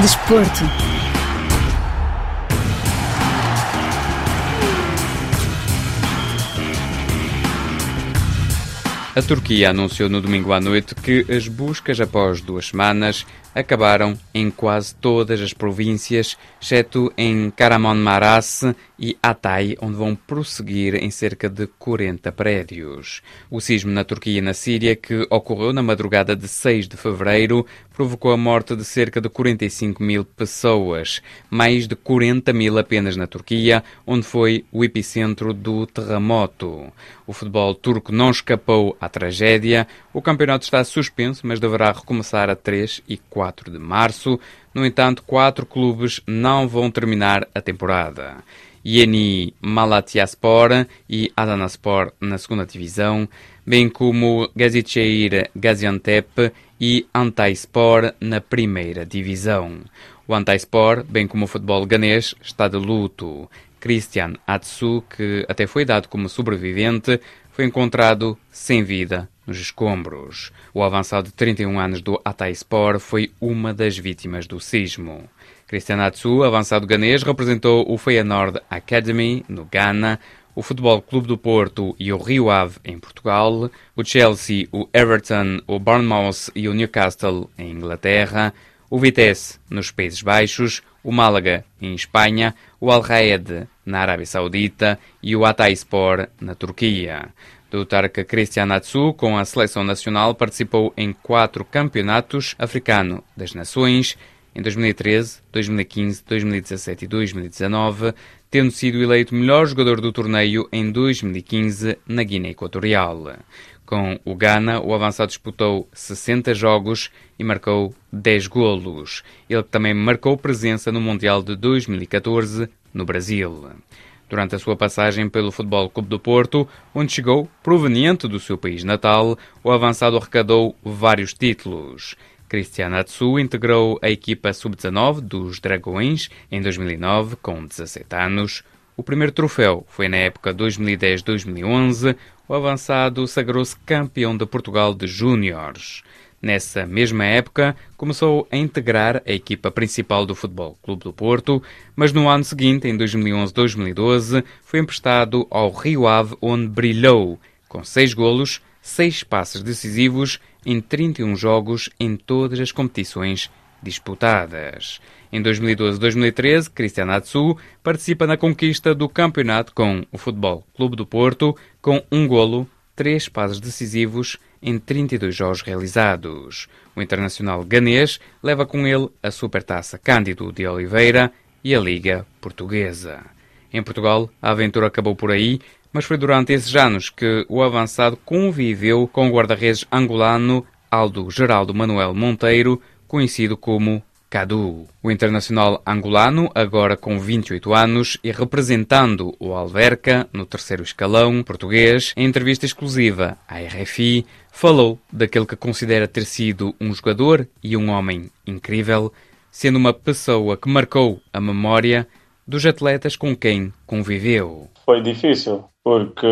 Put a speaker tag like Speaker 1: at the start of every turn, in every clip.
Speaker 1: Desporto.
Speaker 2: A Turquia anunciou no domingo à noite que as buscas após duas semanas acabaram em quase todas as províncias, exceto em Kahramanmaraş e Hatay, onde vão prosseguir em cerca de 40 prédios. O sismo na Turquia e na Síria, que ocorreu na madrugada de 6 de fevereiro, provocou a morte de cerca de 45 mil pessoas, mais de 40 mil apenas na Turquia, onde foi o epicentro do terremoto. O futebol turco não escapou à tragédia. O campeonato está suspenso, mas deverá recomeçar a 3 e 4 de março. No entanto, quatro clubes não vão terminar a temporada. Yeni Malatyaspor e Adanaspor na segunda divisão, bem como Gazicheir Gaziantep e Antayspor na primeira divisão. O Antayspor, bem como o futebol ganês, está de luto. Christian Atsu, que até foi dado como sobrevivente, foi encontrado sem vida nos escombros. O avançado de 31 anos do Atayspor foi uma das vítimas do sismo. Cristian Atsu, avançado ganês, representou o Feyenoord Academy, no Ghana, o Futebol Clube do Porto e o Rio Ave, em Portugal, o Chelsea, o Everton, o Bournemouth e o Newcastle, em Inglaterra, o Vitesse, nos Países Baixos, o Málaga, em Espanha, o Al Raed, na Arábia Saudita e o Atayspor, na Turquia. Do Tarka Cristian Atsu, com a seleção nacional, participou em quatro campeonatos africano das nações em 2013, 2015, 2017 e 2019, tendo sido eleito melhor jogador do torneio em 2015 na Guiné Equatorial. Com o Ghana, o avançado disputou 60 jogos e marcou 10 golos. Ele também marcou presença no Mundial de 2014 no Brasil. Durante a sua passagem pelo Futebol Clube do Porto, onde chegou proveniente do seu país natal, o avançado arrecadou vários títulos. Cristiano Atsu integrou a equipa sub-19 dos Dragões em 2009, com 17 anos. O primeiro troféu foi na época 2010-2011. O avançado sagrou-se campeão de Portugal de Júniores. Nessa mesma época, começou a integrar a equipa principal do Futebol Clube do Porto, mas no ano seguinte, em 2011-2012, foi emprestado ao Rio Ave, onde brilhou, com seis golos, seis passes decisivos em 31 jogos em todas as competições disputadas. Em 2012-2013, Cristiano Atsu participa na conquista do campeonato com o Futebol Clube do Porto, com um golo, três passes decisivos em 32 jogos realizados. O internacional ganês leva com ele a Supertaça Cândido de Oliveira e a Liga Portuguesa. Em Portugal, a aventura acabou por aí, mas foi durante esses anos que o avançado conviveu com o guarda-redes angolano Aldo Geraldo Manuel Monteiro, conhecido como Cadu. O internacional angolano, agora com 28 anos e representando o Alverca no terceiro escalão português, em entrevista exclusiva à RFI, falou daquele que considera ter sido um jogador e um homem incrível, sendo uma pessoa que marcou a memória dos atletas com quem conviveu.
Speaker 3: Foi difícil, porque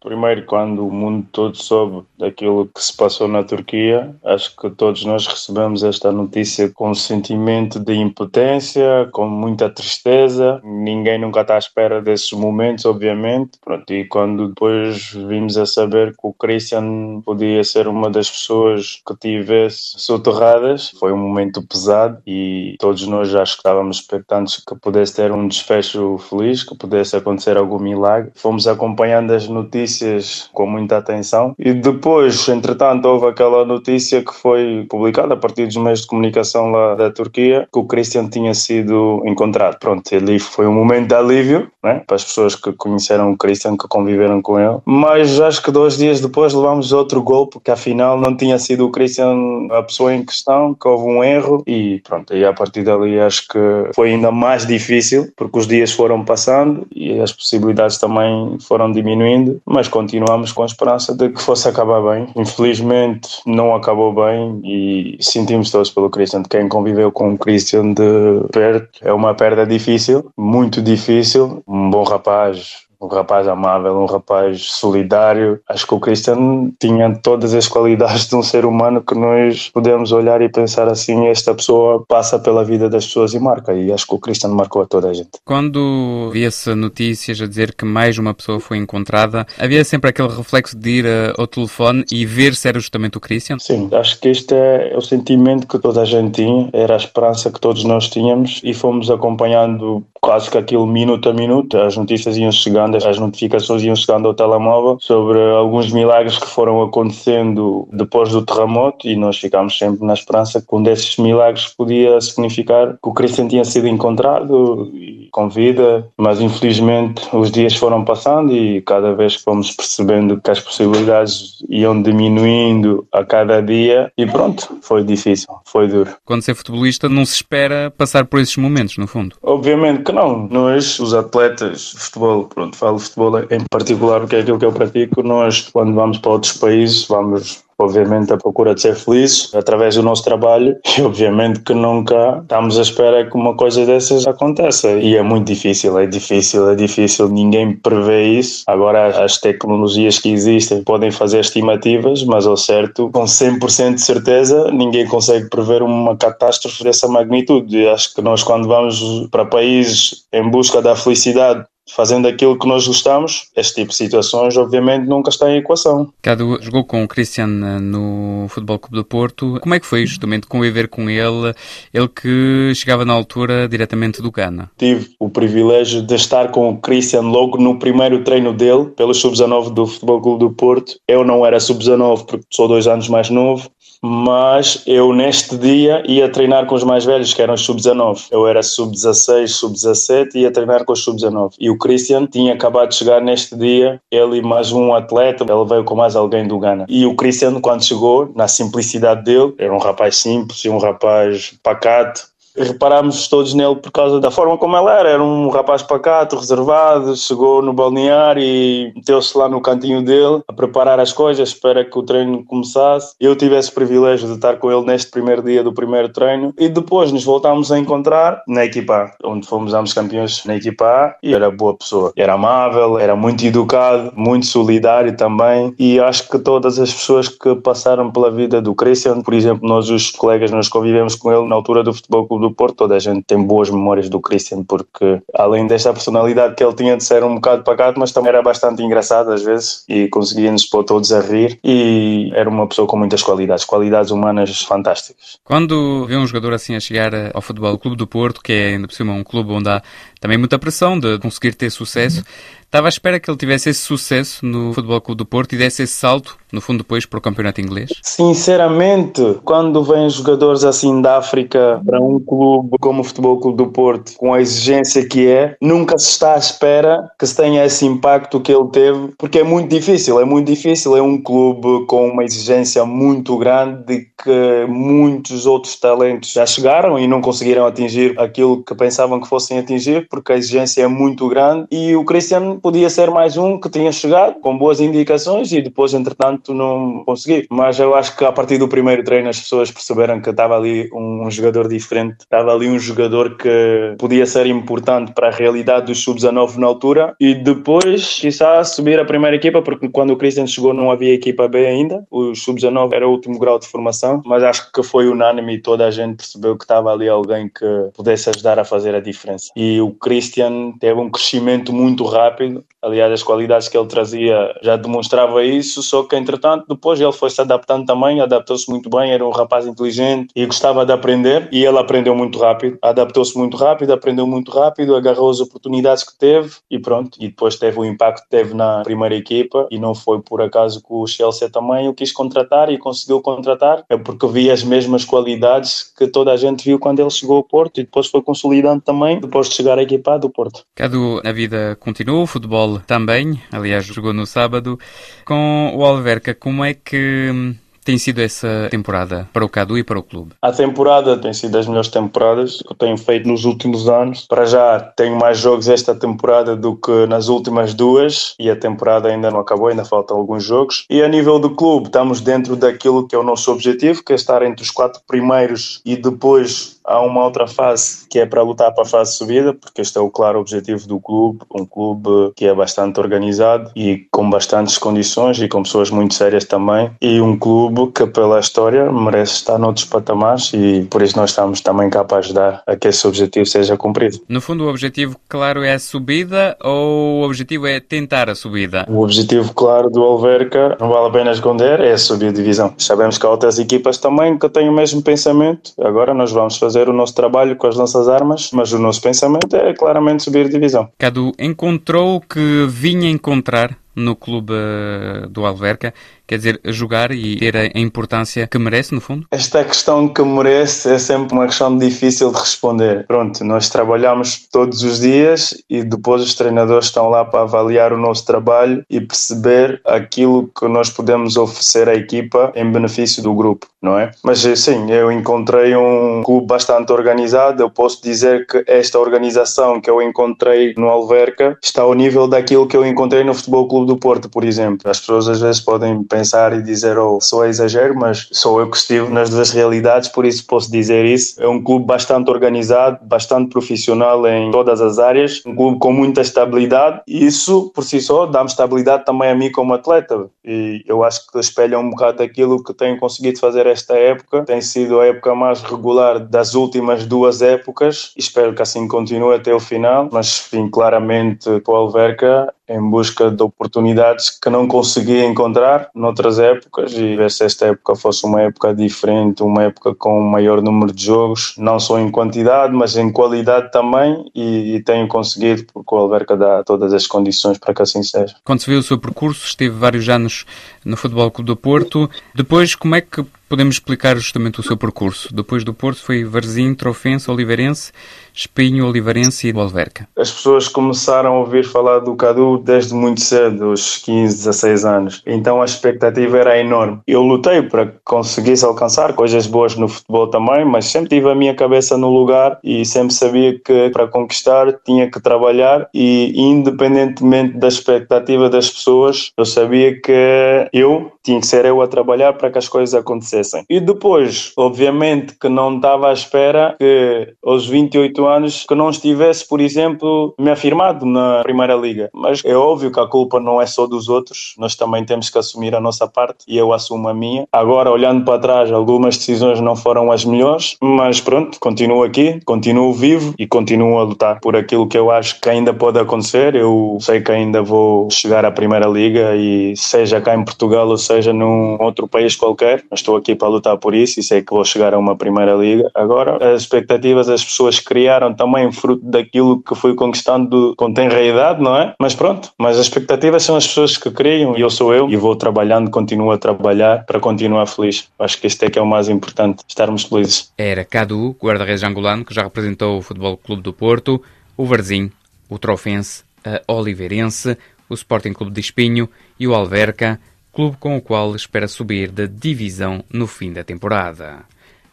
Speaker 3: primeiro quando o mundo todo soube daquilo que se passou na Turquia, acho que todos nós recebemos esta notícia com um sentimento de impotência, com muita tristeza. Ninguém nunca está à espera desses momentos, obviamente. Pronto, e quando depois vimos a saber que o Christian podia ser uma das pessoas que tivesse soterradas, foi um momento pesado e todos nós já estávamos expectantes que pudesse ter um desfecho feliz, que pudesse acontecer algum milagre. Fomos acompanhando as notícias com muita atenção. E depois, entretanto, houve aquela notícia que foi publicada a partir dos meios de comunicação lá da Turquia que o Christian tinha sido encontrado. Pronto, ali foi um momento de alívio né, para as pessoas que conheceram o Christian, que conviveram com ele. Mas acho que dois dias depois levámos outro gol, porque afinal não tinha sido o Christian a pessoa em questão, que houve um erro. E pronto, e a partir dali acho que foi ainda mais difícil, porque os dias foram passando e as possibilidades também foram diminuindo, mas continuamos com a esperança de que fosse acabar bem. Infelizmente não acabou bem e sentimos todos pelo Christian. Quem conviveu com o Christian de perto é uma perda difícil, muito difícil. Um bom rapaz, um rapaz amável, um rapaz solidário. Acho que o Christian tinha todas as qualidades de um ser humano que nós podemos olhar e pensar assim: esta pessoa passa pela vida das pessoas e marca. E acho que o Christian marcou a toda a gente.
Speaker 2: Quando via-se notícias a dizer que mais uma pessoa foi encontrada, havia sempre aquele reflexo de ir eh, ao telefone e ver se era justamente o Christian?
Speaker 3: Sim, acho que este é o sentimento que toda a gente tinha, era a esperança que todos nós tínhamos e fomos acompanhando quase que aquilo minuto a minuto. As notícias iam chegando, as notificações iam chegando ao telemóvel sobre alguns milagres que foram acontecendo depois do terremoto e nós ficámos sempre na esperança que um desses milagres podia significar que o Christian tinha sido encontrado e com vida, mas infelizmente os dias foram passando e cada vez que fomos percebendo que as possibilidades iam diminuindo a cada dia e pronto, foi difícil, foi duro.
Speaker 2: Quando ser futebolista não se espera passar por esses momentos, no fundo?
Speaker 3: Obviamente que não. Nós, os atletas futebol, pronto, falo futebol em particular porque é aquilo que eu pratico, nós quando vamos para outros países vamos obviamente, a procura de ser felizes através do nosso trabalho e, obviamente, que nunca estamos à espera que uma coisa dessas aconteça. E é muito difícil, é difícil, é difícil. Ninguém prevê isso. Agora, as tecnologias que existem podem fazer estimativas, mas ao certo, com 100% de certeza, ninguém consegue prever uma catástrofe dessa magnitude. E acho que nós, quando vamos para países em busca da felicidade, fazendo aquilo que nós gostamos, este tipo de situações obviamente nunca está em equação.
Speaker 2: Cado jogou com o Christian eh, no Futebol Clube do Porto. Como é que foi justamente conviver com ele, ele que chegava na altura diretamente do Ghana?
Speaker 3: Tive o privilégio de estar com o Christian logo no primeiro treino dele, pelo Sub-19 do Futebol Clube do Porto. Eu não era Sub-19 porque sou dois anos mais novo, mas eu neste dia ia treinar com os mais velhos, que eram os sub-19. Eu era sub-16, sub-17 e ia treinar com os sub-19. E o Christian tinha acabado de chegar neste dia, ele e mais um atleta, ele veio com mais alguém do Ghana. E o Christian, quando chegou, na simplicidade dele, era um rapaz simples e um rapaz pacato, reparámos todos nele por causa da forma como ele era. Era um rapaz pacato, reservado, chegou no balneário e meteu-se lá no cantinho dele a preparar as coisas para que o treino começasse. Eu tive esse privilégio de estar com ele neste primeiro dia do primeiro treino e depois nos voltámos a encontrar na equipa A, onde fomos ambos campeões na equipa A e era boa pessoa. Era amável, era muito educado, muito solidário também e acho que todas as pessoas que passaram pela vida do Christian, por exemplo, nós os colegas nós convivemos com ele na altura do Futebol do Porto, toda a gente tem boas memórias do Christian, porque além desta personalidade que ele tinha de ser um bocado pacato, mas também era bastante engraçado às vezes e conseguia-nos pôr todos a rir e era uma pessoa com muitas qualidades, qualidades humanas fantásticas.
Speaker 2: Quando vê um jogador assim a chegar ao Futebol Clube do Porto, que é ainda por cima um clube onde há também muita pressão de conseguir ter sucesso, Estava à espera que ele tivesse esse sucesso no Futebol Clube do Porto e desse esse salto, no fundo, depois para o campeonato inglês?
Speaker 3: Sinceramente, quando vêm jogadores assim da África para um clube como o Futebol Clube do Porto, com a exigência que é, nunca se está à espera que se tenha esse impacto que ele teve, porque é muito difícil, é muito difícil. É um clube com uma exigência muito grande de que muitos outros talentos já chegaram e não conseguiram atingir aquilo que pensavam que fossem atingir, porque a exigência é muito grande e o Cristiano podia ser mais um que tinha chegado com boas indicações e depois, entretanto, não consegui. Mas eu acho que a partir do primeiro treino as pessoas perceberam que estava ali um jogador diferente, estava ali um jogador que podia ser importante para a realidade dos sub-19 na altura e depois, quizá, subir a primeira equipa, porque quando o Christian chegou não havia equipa B ainda, o sub-19 era o último grau de formação, mas acho que foi unânime e toda a gente percebeu que estava ali alguém que pudesse ajudar a fazer a diferença. E o Christian teve um crescimento muito rápido Aliás, as qualidades que ele trazia já demonstrava isso, só que entretanto depois ele foi se adaptando também, adaptou-se muito bem, era um rapaz inteligente e gostava de aprender e ele aprendeu muito rápido, adaptou-se muito rápido, aprendeu muito rápido, agarrou as oportunidades que teve e pronto, e depois teve o impacto que teve na primeira equipa e não foi por acaso que o Chelsea também o quis contratar e conseguiu contratar, é porque via as mesmas qualidades que toda a gente viu quando ele chegou ao Porto e depois foi consolidando também depois de chegar à equipa do Porto.
Speaker 2: Cadu, a vida continua, futebol também, aliás, jogou no sábado. Com o Alverca, como é que tem sido essa temporada para o Cadu e para o clube?
Speaker 3: A temporada tem sido das melhores temporadas que eu tenho feito nos últimos anos. Para já tenho mais jogos esta temporada do que nas últimas duas e a temporada ainda não acabou, ainda faltam alguns jogos. E a nível do clube, estamos dentro daquilo que é o nosso objetivo, que é estar entre os quatro primeiros e depois há uma outra fase que é para lutar para a fase de subida, porque este é o claro objetivo do clube, um clube que é bastante organizado e com bastantes condições e com pessoas muito sérias também, e um clube que pela história merece estar noutros patamares e por isso nós estamos também cá para ajudar a que esse objetivo seja cumprido.
Speaker 2: No fundo, o objetivo, claro, é a subida ou o objetivo é tentar a subida?
Speaker 3: O objetivo, claro, do Alverca, não vale a pena esconder, é subir a divisão. Sabemos que há outras equipas também que têm o mesmo pensamento. Agora nós vamos fazer o nosso trabalho com as nossas armas, mas o nosso pensamento é claramente subir a divisão.
Speaker 2: Cadu encontrou o que vinha encontrar no clube eh, do Alverca, quer dizer, jogar e ter a importância que merece, no fundo?
Speaker 3: Esta questão que merece é sempre uma questão difícil de responder. Pronto, nós trabalhamos todos os dias e depois os treinadores estão lá para avaliar o nosso trabalho e perceber aquilo que nós podemos oferecer à equipa em benefício do grupo, não é? Mas sim, eu encontrei um clube bastante organizado. Eu posso dizer que esta organização que eu encontrei no Alverca está ao nível daquilo que eu encontrei no Futebol Clube do Porto, por exemplo. As pessoas às vezes podem pensar e dizer, oh, sou exagero, mas sou eu que estive nas duas realidades, por isso posso dizer isso. É um clube bastante organizado, bastante profissional em todas as áreas, um clube com muita estabilidade e isso, por si só, dá-me estabilidade também a mim como atleta. E eu acho que espelha um bocado aquilo que tenho conseguido fazer esta época. Tem sido a época mais regular das últimas duas épocas. Espero que assim continue até o final, mas, enfim, claramente, para o Alverca em busca de oportunidades que não conseguia encontrar noutras épocas e ver se esta época fosse uma época diferente, uma época com um maior número de jogos, não só em quantidade, mas em qualidade também e, e tenho conseguido porque o Alberca dá todas as condições para que assim seja.
Speaker 2: Quando se viu o seu percurso, esteve vários anos no Futebol Clube do Porto, depois como é que podemos explicar justamente o seu percurso? Depois do Porto foi Varzim, Trofense, Oliveirense, Espinho, Oliveirense e Alverca.
Speaker 3: As pessoas começaram a ouvir falar do Cadu desde muito cedo, aos 15, 16 anos. Então a expectativa era enorme. Eu lutei para que conseguisse alcançar coisas boas no futebol também, mas sempre tive a minha cabeça no lugar e sempre sabia que para conquistar tinha que trabalhar e independentemente da expectativa das pessoas, eu sabia que eu tinha que ser eu a trabalhar para que as coisas acontecessem. E depois, obviamente que não estava à espera que aos 28 anos que não estivesse, por exemplo, me afirmado na Primeira Liga. Mas é óbvio que a culpa não é só dos outros, nós também temos que assumir a nossa parte e eu assumo a minha. Agora, olhando para trás, algumas decisões não foram as melhores, mas pronto, continuo aqui, continuo vivo e continuo a lutar por aquilo que eu acho que ainda pode acontecer. Eu sei que ainda vou chegar à Primeira Liga e seja cá em Portugal ou seja num outro país qualquer, estou aqui para lutar por isso e sei que vou chegar a uma Primeira Liga. Agora, as expectativas das pessoas criaram também fruto daquilo que fui conquistando com tenra idade, não é? Mas pronto, mas as expectativas são as pessoas que criam e eu sou eu e vou trabalhando, continuo a trabalhar para continuar feliz. Acho que este é que é o mais importante, estarmos felizes.
Speaker 2: Era Cadu, guarda-redes angolano, que já representou o Futebol Clube do Porto, o Varzim, o Trofense, a Oliveirense, o Sporting Clube de Espinho e o Alverca, clube com o qual espera subir da divisão no fim da temporada.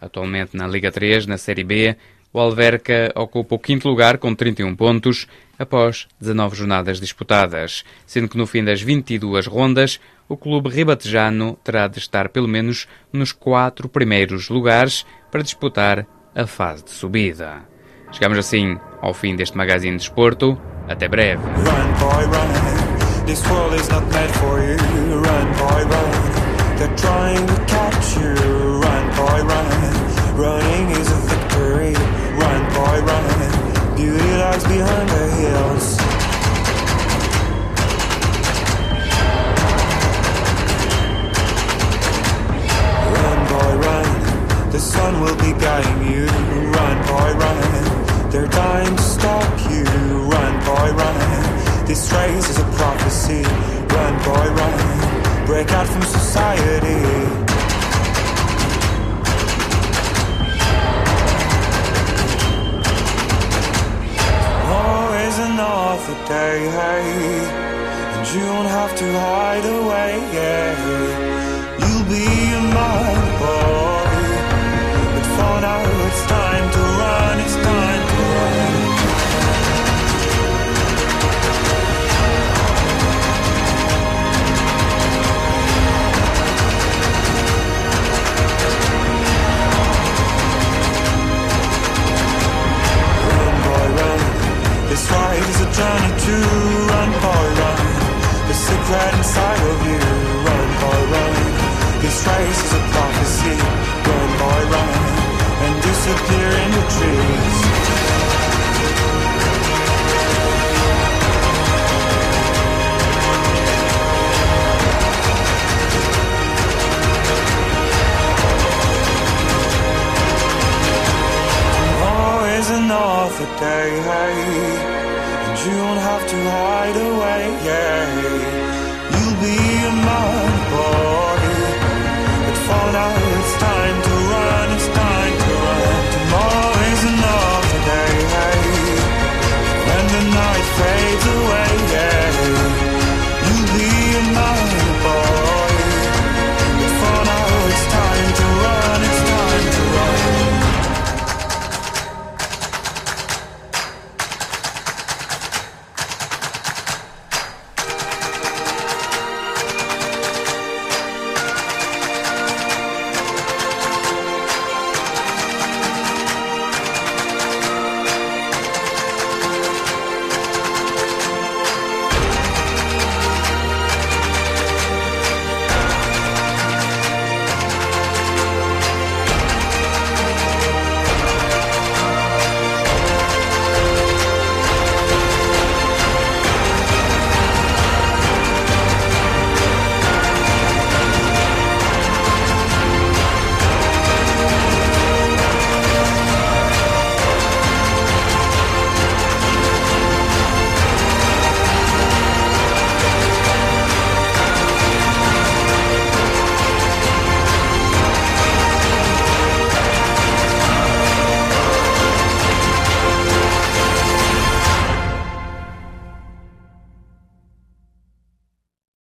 Speaker 2: Atualmente na Liga 3, na Série B, o Alverca ocupa o quinto lugar com 31 pontos após 19 jornadas disputadas, sendo que no fim das 22 rondas o clube ribatejano terá de estar pelo menos nos quatro primeiros lugares para disputar a fase de subida. Chegamos assim ao fim deste magazine de desporto. Até breve. Run, boy, run. This world is not meant for you. Run, boy, run. They're trying to catch you. you don't have to hide away. Yeah. You'll be my boy. But for now, it's time to run. It's time to run.
Speaker 1: Run, boy, run. This ride is a journey to secret inside of you, run, boy, run. This race is a prophecy, run, boy, run. And disappear in the trees. Always another day, and you don't have to hide away. Yeah be mine.